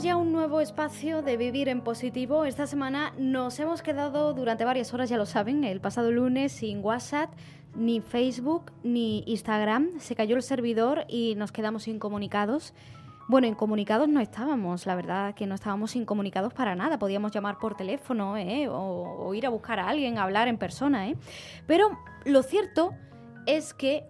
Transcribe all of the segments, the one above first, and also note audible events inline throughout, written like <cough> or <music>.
Ya un nuevo espacio de vivir en positivo. Esta semana nos hemos quedado durante varias horas, ya lo saben, el pasado lunes sin WhatsApp, ni Facebook, ni Instagram. Se cayó el servidor y nos quedamos incomunicados. Bueno, incomunicados no estábamos, la verdad que no estábamos incomunicados para nada. Podíamos llamar por teléfono ¿eh? o, o ir a buscar a alguien, a hablar en persona. ¿eh? Pero lo cierto es que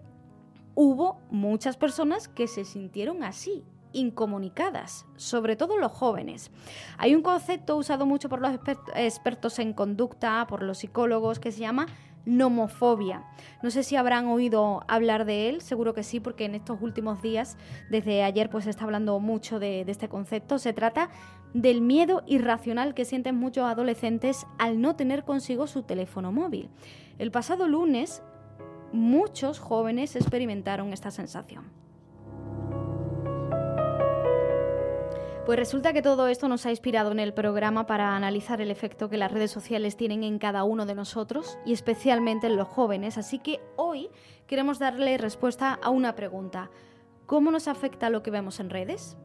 hubo muchas personas que se sintieron así, incomunicadas, sobre todo los jóvenes. Hay un concepto usado mucho por los expertos en conducta, por los psicólogos, que se llama nomofobia. No sé si habrán oído hablar de él, seguro que sí, porque en estos últimos días, desde ayer, pues se está hablando mucho de, de este concepto. Se trata del miedo irracional que sienten muchos adolescentes al no tener consigo su teléfono móvil. El pasado lunes, muchos jóvenes experimentaron esta sensación. Pues resulta que todo esto nos ha inspirado en el programa para analizar el efecto que las redes sociales tienen en cada uno de nosotros y especialmente en los jóvenes. Así que hoy queremos darle respuesta a una pregunta. ¿Cómo nos afecta lo que vemos en redes?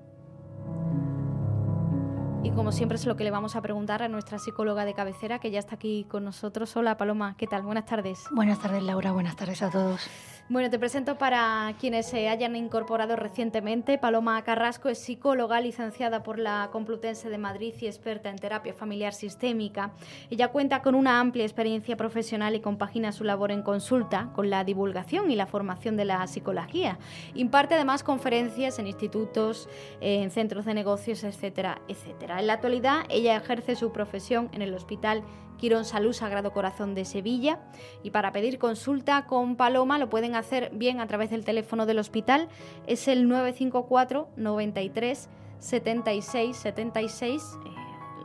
Y como siempre es lo que le vamos a preguntar a nuestra psicóloga de cabecera que ya está aquí con nosotros. Hola Paloma, ¿qué tal? Buenas tardes. Buenas tardes Laura, buenas tardes a todos. Bueno, te presento para quienes se hayan incorporado recientemente. Paloma Carrasco es psicóloga, licenciada por la Complutense de Madrid y experta en terapia familiar sistémica. Ella cuenta con una amplia experiencia profesional y compagina su labor en consulta con la divulgación y la formación de la psicología. Imparte además conferencias en institutos, en centros de negocios, etcétera, etcétera. En la actualidad, ella ejerce su profesión en el Hospital Quirón Salud Sagrado Corazón de Sevilla. Y para pedir consulta con Paloma lo pueden hacer bien a través del teléfono del hospital. Es el 954 93 76 76.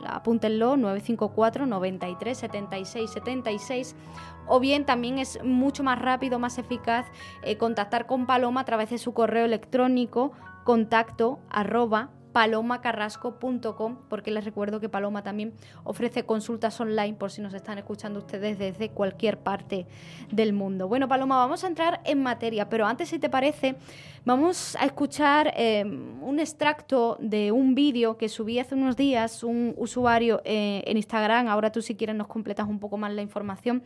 apúntenlo, 954 93 76 76 o bien también es mucho más rápido, más eficaz eh, contactar con Paloma a través de su correo electrónico contacto arroba palomacarrasco.com, porque les recuerdo que Paloma también ofrece consultas online por si nos están escuchando ustedes desde cualquier parte del mundo. Bueno, Paloma, vamos a entrar en materia, pero antes, si te parece, vamos a escuchar eh, un extracto de un vídeo que subí hace unos días un usuario eh, en Instagram. Ahora tú, si quieres, nos completas un poco más la información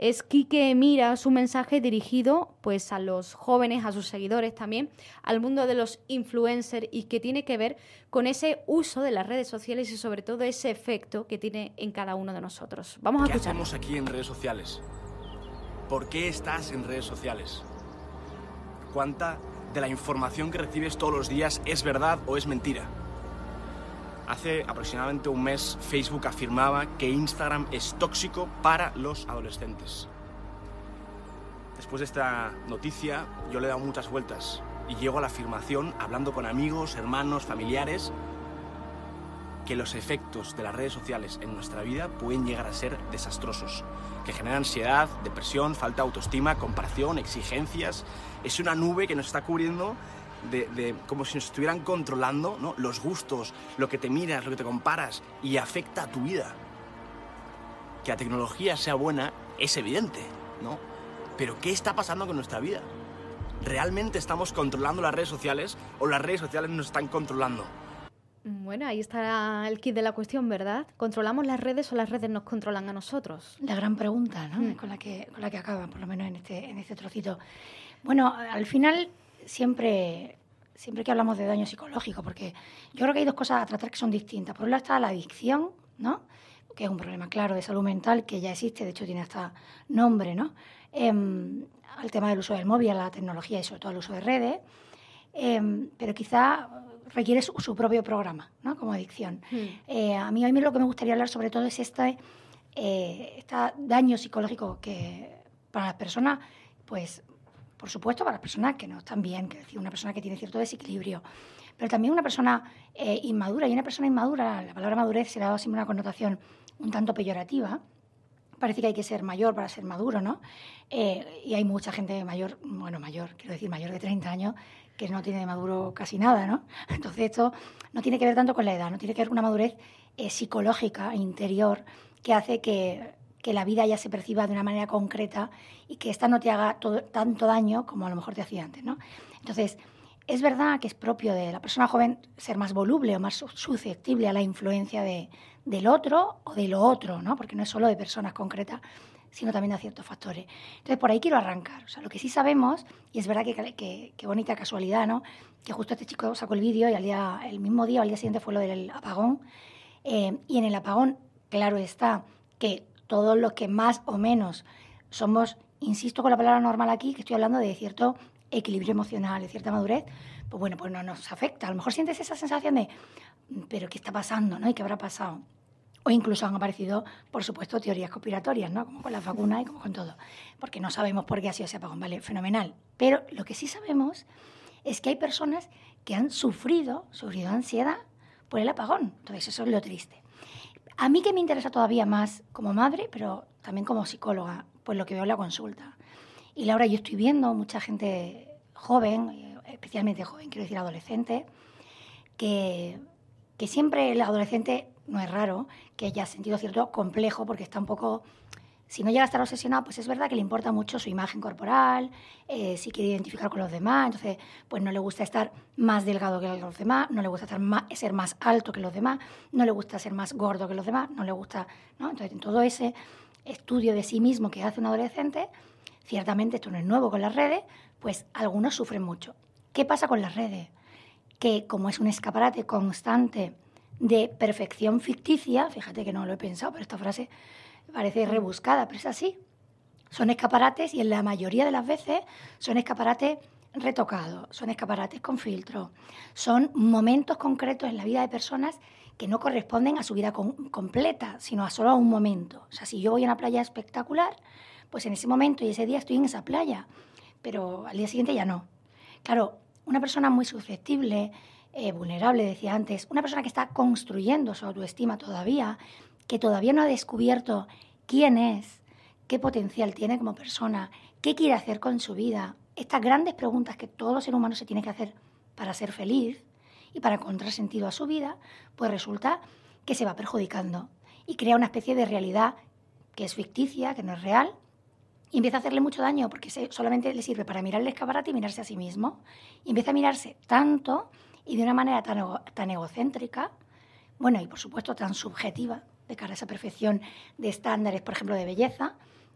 es Quique Mira su mensaje dirigido pues a los jóvenes, a sus seguidores también, al mundo de los influencers y que tiene que ver con ese uso de las redes sociales y sobre todo ese efecto que tiene en cada uno de nosotros. Vamos a ¿Qué escuchar. hacemos aquí en redes sociales? ¿Por qué estás en redes sociales? ¿Cuánta de la información que recibes todos los días es verdad o es mentira? Hace aproximadamente un mes Facebook afirmaba que Instagram es tóxico para los adolescentes. Después de esta noticia yo le he dado muchas vueltas y llego a la afirmación, hablando con amigos, hermanos, familiares, que los efectos de las redes sociales en nuestra vida pueden llegar a ser desastrosos, que generan ansiedad, depresión, falta de autoestima, comparación, exigencias. Es una nube que nos está cubriendo de, de, como si nos estuvieran controlando ¿no? los gustos, lo que te miras, lo que te comparas y afecta a tu vida. Que la tecnología sea buena es evidente, ¿no? Pero ¿qué está pasando con nuestra vida? ¿Realmente estamos controlando las redes sociales o las redes sociales nos están controlando? Bueno, ahí está el kit de la cuestión, ¿verdad? ¿Controlamos las redes o las redes nos controlan a nosotros? La gran pregunta, ¿no? Mm. Con, la que, con la que acaba, por lo menos en este, en este trocito. Bueno, al final siempre, siempre que hablamos de daño psicológico, porque yo creo que hay dos cosas a tratar que son distintas. Por un lado está la adicción, ¿no? que es un problema claro de salud mental que ya existe, de hecho tiene hasta nombre, ¿no? Eh, al tema del uso del móvil, a la tecnología y sobre todo al uso de redes, eh, pero quizá requiere su, su, propio programa, ¿no? Como adicción. Mm. Eh, a mí hoy lo que me gustaría hablar sobre todo es este, este daño psicológico que para las personas, pues por supuesto, para las personas que no están bien, una persona que tiene cierto desequilibrio, pero también una persona eh, inmadura. Y una persona inmadura, la palabra madurez se le ha dado siempre una connotación un tanto peyorativa. Parece que hay que ser mayor para ser maduro, ¿no? Eh, y hay mucha gente mayor, bueno, mayor, quiero decir, mayor de 30 años, que no tiene de maduro casi nada, ¿no? <laughs> Entonces esto no tiene que ver tanto con la edad, no tiene que ver con una madurez eh, psicológica, interior, que hace que que la vida ya se perciba de una manera concreta y que esta no te haga todo, tanto daño como a lo mejor te hacía antes, ¿no? Entonces, es verdad que es propio de la persona joven ser más voluble o más susceptible a la influencia de, del otro o de lo otro, ¿no? Porque no es solo de personas concretas, sino también de ciertos factores. Entonces, por ahí quiero arrancar. O sea, lo que sí sabemos, y es verdad que, qué bonita casualidad, ¿no? Que justo este chico sacó el vídeo y al día, el mismo día o al día siguiente fue lo del apagón. Eh, y en el apagón, claro está que todos los que más o menos somos, insisto con la palabra normal aquí, que estoy hablando de cierto equilibrio emocional, de cierta madurez, pues bueno, pues no nos afecta. A lo mejor sientes esa sensación de, pero ¿qué está pasando? ¿no? ¿Y qué habrá pasado? O incluso han aparecido, por supuesto, teorías conspiratorias, ¿no? Como con la vacuna y como con todo. Porque no sabemos por qué ha sido ese apagón, ¿vale? Fenomenal. Pero lo que sí sabemos es que hay personas que han sufrido, sufrido ansiedad por el apagón. Entonces, eso es lo triste. A mí que me interesa todavía más como madre, pero también como psicóloga, pues lo que veo en la consulta. Y Laura, yo estoy viendo mucha gente joven, especialmente joven, quiero decir adolescente, que, que siempre el adolescente no es raro que haya sentido cierto complejo porque está un poco si no llega a estar obsesionado, pues es verdad que le importa mucho su imagen corporal, eh, si quiere identificar con los demás, entonces pues no le gusta estar más delgado que los demás, no le gusta estar más, ser más alto que los demás, no le gusta ser más gordo que los demás, no le gusta, ¿no? Entonces en todo ese estudio de sí mismo que hace un adolescente, ciertamente esto no es nuevo con las redes, pues algunos sufren mucho. ¿Qué pasa con las redes? Que como es un escaparate constante de perfección ficticia, fíjate que no lo he pensado, pero esta frase parece rebuscada, pero es así. Son escaparates y en la mayoría de las veces son escaparates retocados, son escaparates con filtro, son momentos concretos en la vida de personas que no corresponden a su vida completa, sino a solo a un momento. O sea, si yo voy a una playa espectacular, pues en ese momento y ese día estoy en esa playa, pero al día siguiente ya no. Claro, una persona muy susceptible, eh, vulnerable, decía antes, una persona que está construyendo su autoestima todavía, que todavía no ha descubierto quién es, qué potencial tiene como persona, qué quiere hacer con su vida, estas grandes preguntas que todo ser humano se tiene que hacer para ser feliz y para encontrar sentido a su vida, pues resulta que se va perjudicando y crea una especie de realidad que es ficticia, que no es real, y empieza a hacerle mucho daño porque solamente le sirve para mirar el escaparate y mirarse a sí mismo. Y empieza a mirarse tanto y de una manera tan, tan egocéntrica, bueno, y por supuesto tan subjetiva, de cara a esa perfección de estándares, por ejemplo, de belleza,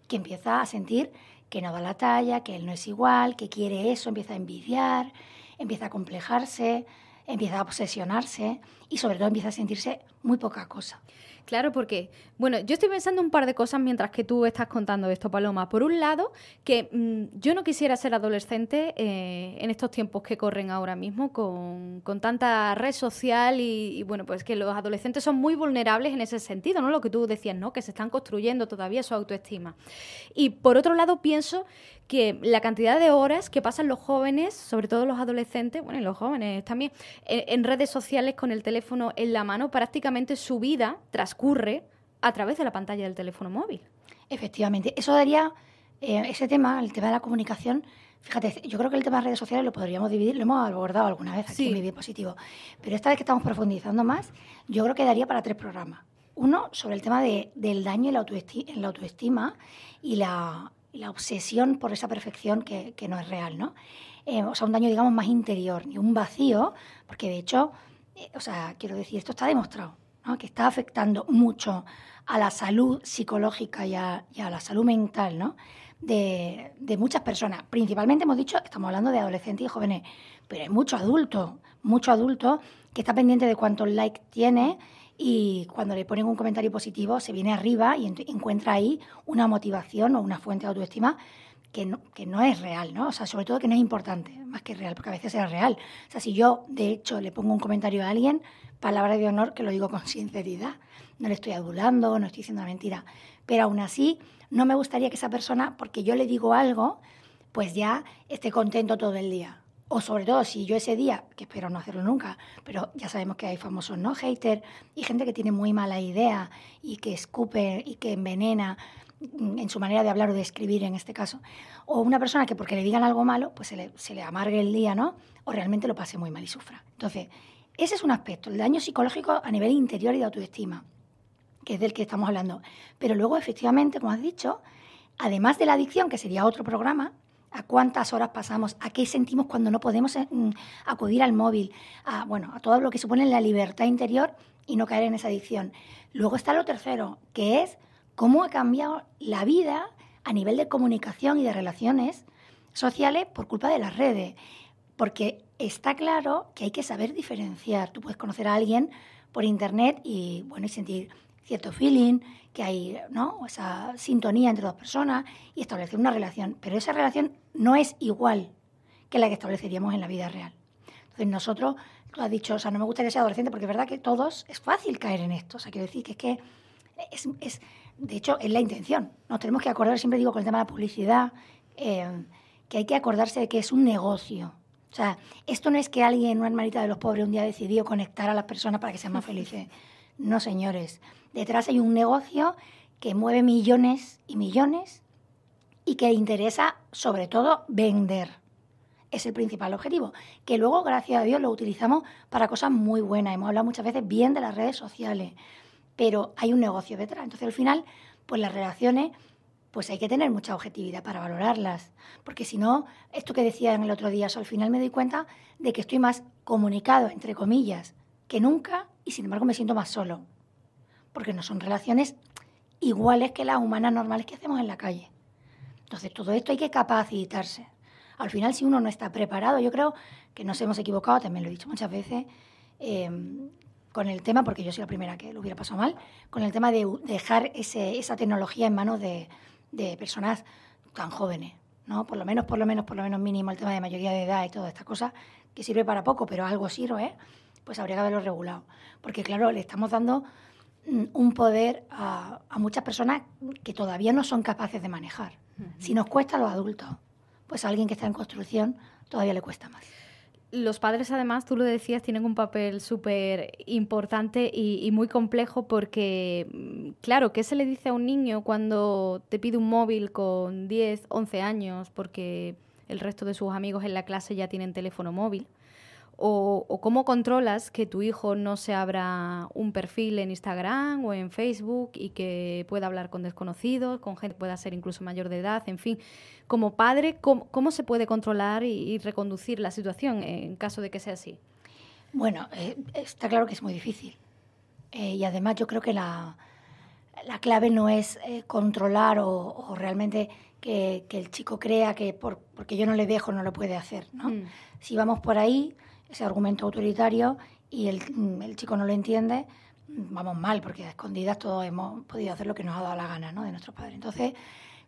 que empieza a sentir que no da la talla, que él no es igual, que quiere eso, empieza a envidiar, empieza a complejarse, empieza a obsesionarse y sobre todo empieza a sentirse muy poca cosa. Claro, porque, bueno, yo estoy pensando un par de cosas mientras que tú estás contando esto, Paloma. Por un lado, que mm, yo no quisiera ser adolescente eh, en estos tiempos que corren ahora mismo, con, tanta red social y, bueno, pues que los adolescentes son muy vulnerables en ese sentido, ¿no? Lo que tú decías, ¿no? Que se están construyendo todavía su autoestima. Y por otro lado, pienso que la cantidad de horas que pasan los jóvenes, sobre todo los adolescentes, bueno, y los jóvenes también, en redes sociales con el teléfono en la mano, prácticamente su vida tras ocurre a través de la pantalla del teléfono móvil. Efectivamente, eso daría, eh, ese tema, el tema de la comunicación, fíjate, yo creo que el tema de redes sociales lo podríamos dividir, lo hemos abordado alguna vez aquí en mi dispositivo, pero esta vez que estamos profundizando más, yo creo que daría para tres programas. Uno sobre el tema de, del daño en la, autoestima, y la, la, obsesión por esa perfección que, que no es real, ¿no? Eh, o sea, un daño, digamos, más interior, y un vacío, porque de hecho, eh, o sea, quiero decir, esto está demostrado que está afectando mucho a la salud psicológica y a, la salud mental ¿no? de, muchas personas. Principalmente hemos dicho, estamos hablando de adolescentes y jóvenes, pero hay mucho adulto, mucho adulto que está pendiente de cuántos likes tiene y cuando le ponen un comentario positivo se viene arriba y encuentra ahí una motivación o una fuente de autoestima que no, que no, es real, ¿no? O sea, sobre todo que no es importante, más que real, porque a veces es real. O sea, si yo, de hecho, le pongo un comentario a alguien, palabra de honor que lo digo con <laughs> sinceridad. No le estoy adulando, no estoy diciendo una mentira. Pero aún así, no me gustaría que esa persona, porque yo le digo algo, pues ya esté contento todo el día. O sobre todo si yo ese día, que espero no hacerlo nunca, pero ya sabemos que hay famosos no hater y gente que tiene muy mala idea y que escupe y que envenena en su manera de hablar o de escribir en este caso. O una persona que porque le digan algo malo, pues se le, se le amargue el día, ¿no? O realmente lo pase muy mal y sufra. Entonces, ese es un aspecto, el daño psicológico a nivel interior y de autoestima, que es del que estamos hablando. Pero luego, efectivamente, como has dicho, además de la adicción, que sería otro programa, a cuántas horas pasamos, a qué sentimos cuando no podemos eh, mm, acudir al móvil, a, bueno, a todo lo que supone la libertad interior y no caer en esa adicción. Luego está lo tercero, que es cómo ha cambiado la vida a nivel de comunicación y de relaciones sociales por culpa de las redes. Porque está claro que hay que saber diferenciar. Tú puedes conocer a alguien por internet y, bueno, y sentir cierto feeling, que hay ¿no? esa sintonía entre dos personas y establecer una relación. Pero esa relación no es igual que la que estableceríamos en la vida real. Entonces nosotros, tú has dicho, o sea, no me gustaría ser adolescente porque es verdad que todos es fácil caer en esto. O sea, quiero decir que es que es, es de hecho, es la intención. Nos tenemos que acordar, siempre digo con el tema de la publicidad, eh, que hay que acordarse de que es un negocio. O sea, esto no es que alguien, una hermanita de los pobres, un día decidió conectar a las personas para que sean más felices. <laughs> No, señores. Detrás hay un negocio que mueve millones y millones y que interesa, sobre todo, vender. Es el principal objetivo. Que luego, gracias a Dios, lo utilizamos para cosas muy buenas. Hemos hablado muchas veces bien de las redes sociales, pero hay un negocio detrás. Entonces, al final, pues las relaciones, pues hay que tener mucha objetividad para valorarlas. Porque si no, esto que decía el otro día, al final me doy cuenta de que estoy más comunicado, entre comillas, que nunca y sin embargo me siento más solo. Porque no son relaciones iguales que las humanas normales que hacemos en la calle. Entonces, todo esto hay que capacitarse. Al final, si uno no está preparado, yo creo que nos hemos equivocado, también lo he dicho muchas veces, eh, con el tema, porque yo soy la primera que lo hubiera pasado mal, con el tema de dejar ese, esa tecnología en manos de, de, personas tan jóvenes, ¿no? Por lo menos, por lo menos, por lo menos mínimo el tema de mayoría de edad y toda esta cosa, que sirve para poco, pero algo sirve, ¿eh? pues habría que haberlo regulado. Porque claro, le estamos dando mm, un poder a, a muchas personas que todavía no son capaces de manejar. Si nos cuesta a los adultos, pues a alguien que está en construcción todavía le cuesta más los padres, además, tú lo decías, tienen un papel súper importante y, muy complejo porque, mm, claro, ¿qué se le dice a un niño cuando te pide un móvil con 10, 11 años porque el resto de sus amigos en la clase ya tienen teléfono móvil? O, cómo controlas que tu hijo no se abra un perfil en Instagram o en Facebook y que pueda hablar con desconocidos, con gente que pueda ser incluso mayor de edad, en fin. Como padre, ¿cómo, se puede controlar y, reconducir la situación en caso de que sea así? Bueno, eh, está claro que es muy difícil. Eh, y además yo creo que la, la clave no es eh, controlar o, realmente que, el chico crea que por, porque yo no le dejo no lo puede hacer. ¿no? Mm. Si vamos por ahí, ese argumento autoritario y el, el, chico no lo entiende, vamos mal, porque a escondidas todos hemos podido hacer lo que nos ha dado la gana ¿no? de nuestros padres. Entonces,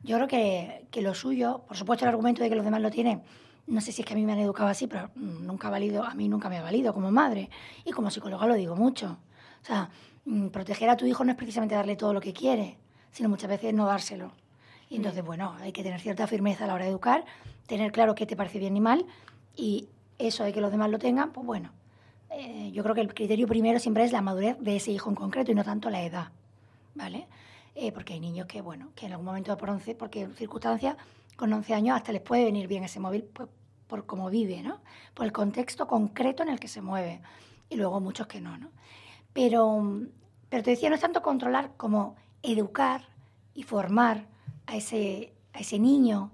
yo creo que, que, lo suyo, por supuesto el argumento de que los demás lo tienen, no sé si es que a mí me han educado así, pero nunca ha valido, a mí nunca me ha valido como madre. Y como psicóloga lo digo mucho. O sea, mm, proteger a tu hijo no es precisamente darle todo lo que quiere, sino muchas veces no dárselo. Y entonces, bueno, hay que tener cierta firmeza a la hora de educar, tener claro qué te parece bien ni mal y eso de que los demás lo tengan, pues bueno, eh, yo creo que el criterio primero siempre es la madurez de ese hijo en concreto y no tanto la edad, ¿vale? Eh, porque hay niños que, bueno, que en algún momento por 11, porque circunstancias, con 11 años hasta les puede venir bien ese móvil pues, por cómo vive, ¿no? Por el contexto concreto en el que se mueve. Y luego muchos que no, ¿no? Pero, pero te decía, no es tanto controlar como educar y formar a ese, a ese niño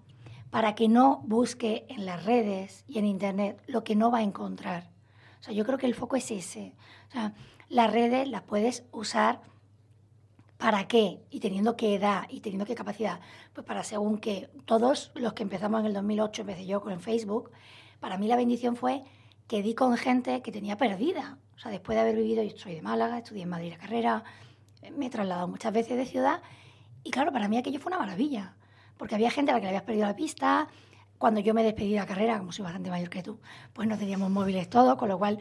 para que no busque en las redes y en Internet lo que no va a encontrar. O sea, yo creo que el foco es ese. O sea, las redes las puedes usar para qué y teniendo qué edad y teniendo qué capacidad. Pues para según que todos los que empezamos en el 2008, empecé yo con Facebook, para mí la bendición fue que di con gente que tenía perdida. O sea, después de haber vivido, yo soy de Málaga, estudié en Madrid la carrera, me he trasladado muchas veces de ciudad y claro, para mí aquello fue una maravilla porque había gente a la que le habías perdido la pista. Cuando yo me despedí de la carrera, como soy bastante mayor que tú, pues no teníamos móviles todos, con lo cual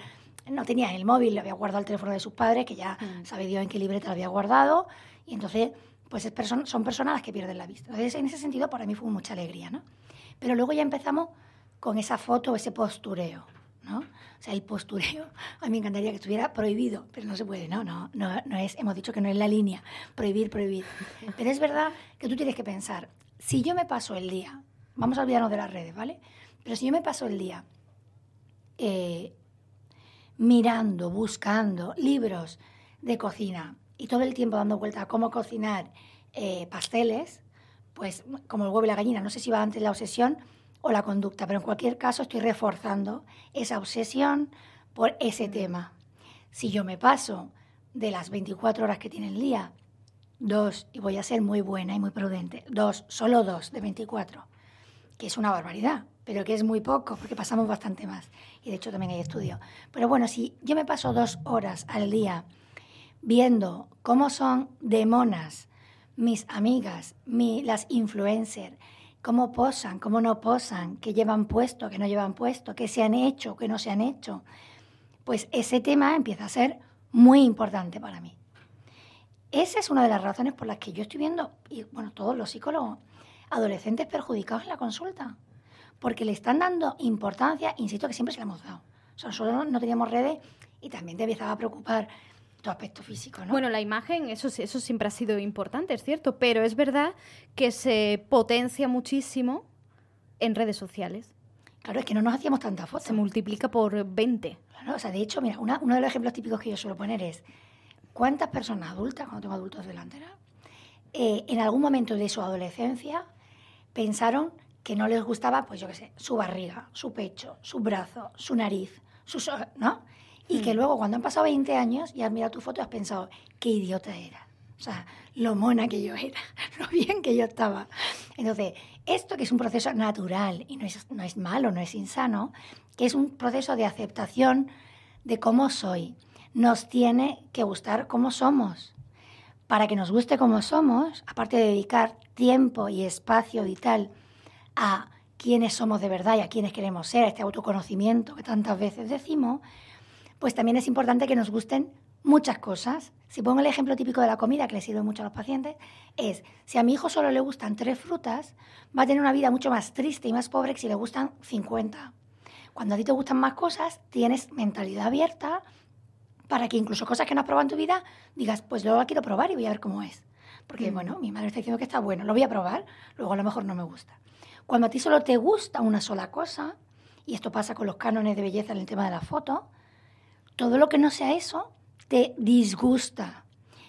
no tenía el móvil, le había guardado el teléfono de sus padres, que ya mm. sabe Dios en qué libreta lo había guardado, y entonces, pues es son personas las que pierden la vista. Entonces, en ese sentido, para mí fue mucha alegría, ¿no? Pero luego ya empezamos con esa foto, ese postureo, ¿no? O sea, el postureo, <laughs> a mí me encantaría que estuviera prohibido, pero no se puede, ¿no? No, no, no es, hemos dicho que no es la línea, prohibir, prohibir. <laughs> Pero es verdad que tú tienes que pensar, si yo me paso el día, vamos a olvidarnos de las redes, ¿vale? Pero si yo me paso el día eh, mirando, buscando libros de cocina y todo el tiempo dando vuelta a cómo cocinar eh, pasteles, pues como el huevo y la gallina, no sé si va antes la obsesión o la conducta, pero en cualquier caso estoy reforzando esa obsesión por ese tema. Si yo me paso de las 24 horas que tiene el día, dos, y voy a ser muy buena y muy prudente, dos, solo dos de 24, que es una barbaridad, pero que es muy poco, porque pasamos bastante más. Y de hecho también hay estudio. Pero bueno, si yo me paso dos horas al día viendo cómo son de monas mis amigas, mi, las influencers, cómo posan, cómo no posan, qué llevan puesto, qué no llevan puesto, qué se han hecho, qué no se han hecho, pues ese tema empieza a ser muy importante para mí. Esa es una de las razones por las que yo estoy viendo, y bueno, todos los psicólogos, adolescentes perjudicados en la consulta, porque le están dando importancia, insisto que siempre se la hemos dado. O sea, nosotros no teníamos redes y también te empezaba a preocupar tu aspecto físico, ¿no? Bueno, la imagen, eso, eso siempre ha sido importante, es cierto, pero es verdad que se potencia muchísimo en redes sociales. Claro, es que no nos hacíamos tantas fotos. Se multiplica por 20. Claro, o sea, de hecho, mira, uno de los ejemplos típicos que yo suelo poner es cuántas personas adultas, cuando tengo adultos delante, eh, en algún momento de su adolescencia pensaron que no les gustaba, pues yo qué sé, su barriga, su pecho, su brazo, su nariz, su... ¿no? Y que hmm. luego cuando han pasado 20 años y has mirado tu foto has pensado, qué idiota era. O sea, lo mona que yo era, <laughs> lo bien que yo estaba. Entonces, esto que es un proceso natural y no es, no es malo, no es insano, que es un proceso de aceptación de cómo soy, nos tiene que gustar cómo somos. Para que nos guste cómo somos, aparte de dedicar tiempo y espacio vital a quiénes somos de verdad y a quiénes queremos ser, este autoconocimiento que tantas veces decimos, pues también es importante que nos gusten muchas cosas. Si pongo el ejemplo típico de la comida, que le sirve mucho a los pacientes, es, si a mi hijo solo le gustan tres frutas, va a tener una vida mucho más triste y más pobre que si le gustan 50. Cuando a ti te gustan más cosas, tienes mentalidad abierta para que incluso cosas que no has probado en tu vida, digas, pues luego la quiero probar y voy a ver cómo es. Porque, mm. bueno, mi madre está diciendo que está bueno, lo voy a probar, luego a lo mejor no me gusta. Cuando a ti solo te gusta una sola cosa, y esto pasa con los cánones de belleza en el tema de la foto, todo lo que no sea eso te disgusta.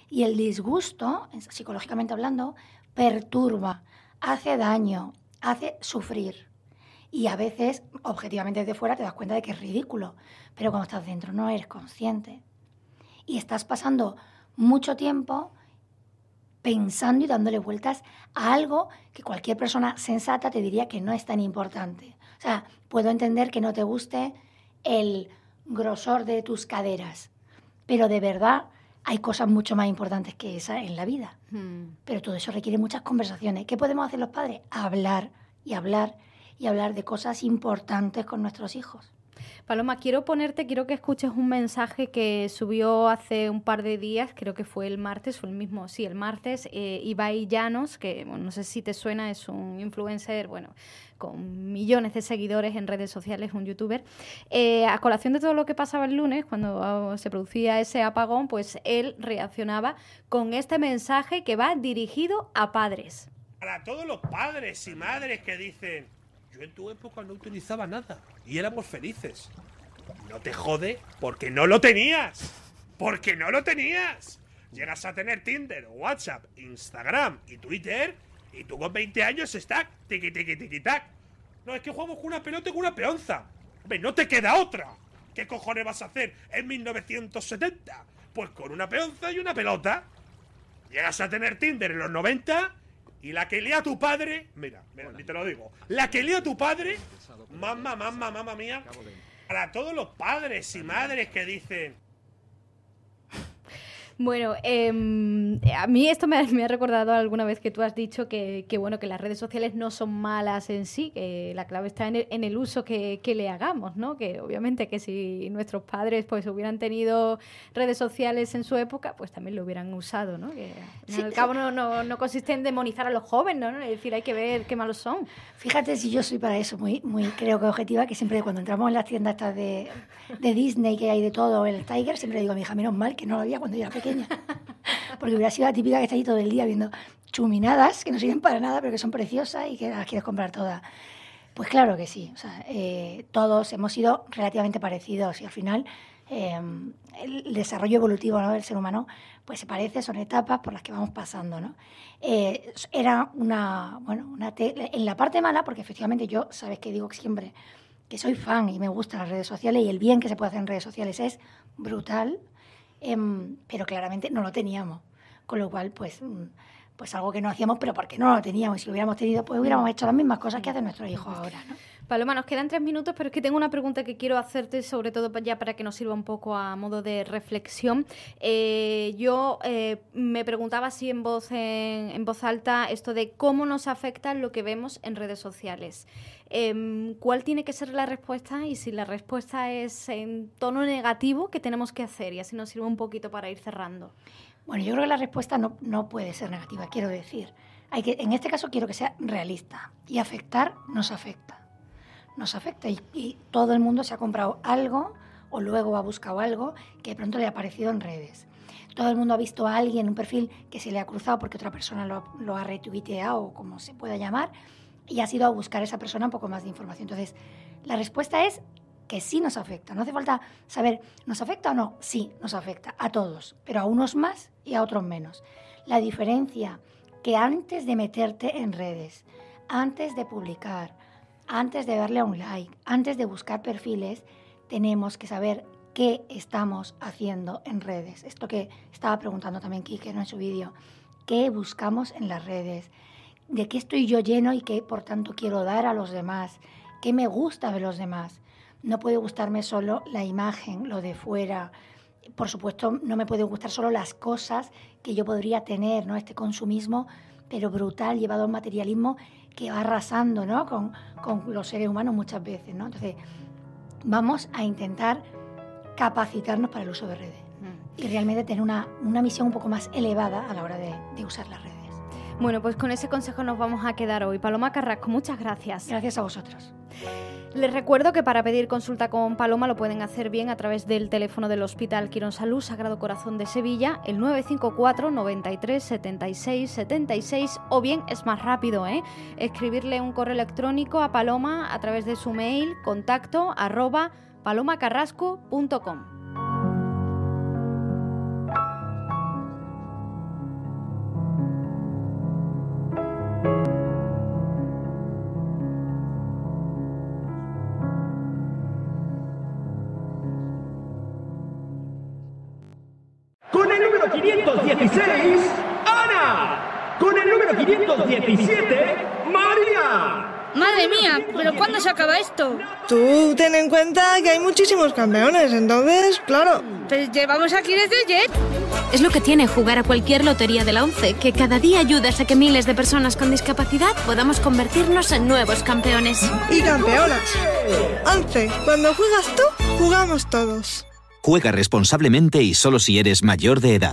Y el disgusto, psicológicamente hablando, perturba, hace daño, hace sufrir. Y a veces, objetivamente desde fuera, te das cuenta de que es ridículo. Pero cuando estás dentro no eres consciente. Y estás pasando mucho tiempo pensando y dándole vueltas a algo que cualquier persona sensata te diría que no es tan importante. O sea, puedo entender que no te guste el grosor de tus caderas, pero de verdad hay cosas mucho más importantes que esa en la vida. Hmm. Pero todo eso requiere muchas conversaciones. ¿Qué podemos hacer los padres? Hablar y hablar y hablar de cosas importantes con nuestros hijos. Paloma, quiero ponerte, quiero que escuches un mensaje que subió hace un par de días, creo que fue el martes, fue el mismo, sí, el martes, eh, Ibai Llanos, que no sé si te suena, es un influencer, bueno, con millones de seguidores en redes sociales, un youtuber. Eh, a colación de todo lo que pasaba el lunes, cuando ah, se producía ese apagón, pues él reaccionaba con este mensaje que va dirigido a padres. Para todos los padres y madres que dicen, yo en tu época no utilizaba nada y éramos felices. No te jode porque no lo tenías. Porque no lo tenías. Llegas a tener Tinder, WhatsApp, Instagram y Twitter y tú con 20 años estás tiki tiki tiki tac. No, es que jugamos con una pelota y con una peonza. Hombre, no te queda otra. ¿Qué cojones vas a hacer en 1970? Pues con una peonza y una pelota. Llegas a tener Tinder en los 90 y la que lea tu padre, mira, mira, ni te lo digo. La que lea tu padre, mamá, mamá, mamá mía. Para todos los padres y madres que dicen, bueno, em, a mí esto me ha, recordado alguna vez que tú has dicho que, bueno que las redes sociales no son malas en sí, que la clave está en el, uso que, le hagamos, ¿no? Que obviamente que si nuestros padres pues hubieran tenido redes sociales en su época, pues también lo hubieran usado, ¿no? Que al cabo no, no, consiste en demonizar a los jóvenes, ¿no? Es decir, hay que ver qué malos son. Fíjate si yo soy para eso muy, muy creo que objetiva, que siempre cuando entramos en las tiendas estas de, de Disney, que hay de todo, el Tiger, siempre digo a mi hija, menos mal que no lo había cuando yo era pequeña porque hubiera sido la típica que está ahí todo el día viendo chuminadas que no sirven para nada, pero que son preciosas y que las quieres comprar todas. Pues claro que sí. O sea, eh, todos hemos sido relativamente parecidos y al final em, el desarrollo evolutivo del ser humano, pues se parece, son etapas por las que vamos pasando. ¿no? Eh, era una, bueno, una en la parte mala, porque efectivamente yo, sabes que digo siempre que soy fan y me gustan las redes sociales y el bien que se puede hacer en redes sociales es brutal, pero claramente no lo teníamos. Con lo cual, pues, mm, pues algo que no hacíamos, pero porque no lo teníamos. Si lo hubiéramos tenido, pues hubiéramos hecho las mismas cosas que hacen nuestros hijos ahora. ¿no? Paloma, nos quedan tres minutos, pero es que tengo una pregunta que quiero hacerte, sobre todo ya para que nos sirva un poco a modo de reflexión. Eh, yo eh, me preguntaba así en voz, en, voz alta esto de cómo nos afecta lo que vemos en redes sociales. Em, ¿Cuál tiene que ser la respuesta? Y si la respuesta es en tono negativo, ¿qué tenemos que hacer? Y así nos sirve un poquito para ir cerrando. Bueno, yo creo que la respuesta no, no puede ser negativa, quiero decir. Hay que, en este caso quiero que sea realista y afectar nos afecta nos afecta y, todo el mundo se ha comprado algo o luego ha buscado algo que de pronto le ha aparecido en redes. Todo el mundo ha visto a alguien, un perfil que se le ha cruzado porque otra persona lo, ha retuiteado o como se pueda llamar y ha ido a buscar a esa persona un poco más de información. Entonces, la respuesta es que sí nos afecta. No hace falta saber, ¿nos afecta o no? Sí, nos afecta a todos, pero a unos más y a otros menos. La diferencia que antes de meterte en redes, antes de publicar, antes de darle a un like, antes de buscar perfiles, tenemos que saber qué estamos haciendo en redes. Esto que estaba preguntando también Kike en su vídeo. ¿Qué buscamos en las redes? ¿De qué estoy yo lleno y qué por tanto quiero dar a los demás? ¿Qué me gusta de los demás? No puede gustarme solo la imagen, lo de fuera. Por supuesto, no me pueden gustar solo las cosas que yo podría tener, ¿no? Este consumismo, pero brutal, llevado al materialismo que va arrasando ¿no? con, con los seres humanos muchas veces. ¿no? Entonces, vamos a intentar capacitarnos para el uso de redes mm. y realmente tener una, una, misión un poco más elevada a la hora de, de usar las redes. Bueno, pues con ese consejo nos vamos a quedar hoy. Paloma Carrasco, muchas gracias. Gracias a vosotros. Les recuerdo que para pedir consulta con Paloma lo pueden hacer bien a través del teléfono del Hospital Quirón Salud Sagrado Corazón de Sevilla, el 954 93 76 76, o bien es más rápido, ¿eh? escribirle un correo electrónico a Paloma a través de su mail contacto arroba palomacarrasco.com. Ana. Con el número 517, María. Madre mía, ¿pero cuándo se acaba esto? Tú ten en cuenta que hay muchísimos campeones, entonces, claro. Pues llevamos aquí desde ayer. Es lo que tiene jugar a cualquier lotería de la ONCE, que cada día ayudas a que miles de personas con discapacidad podamos convertirnos en nuevos campeones. Y campeonas. ONCE, cuando juegas tú, jugamos todos. Juega responsablemente y solo si eres mayor de edad.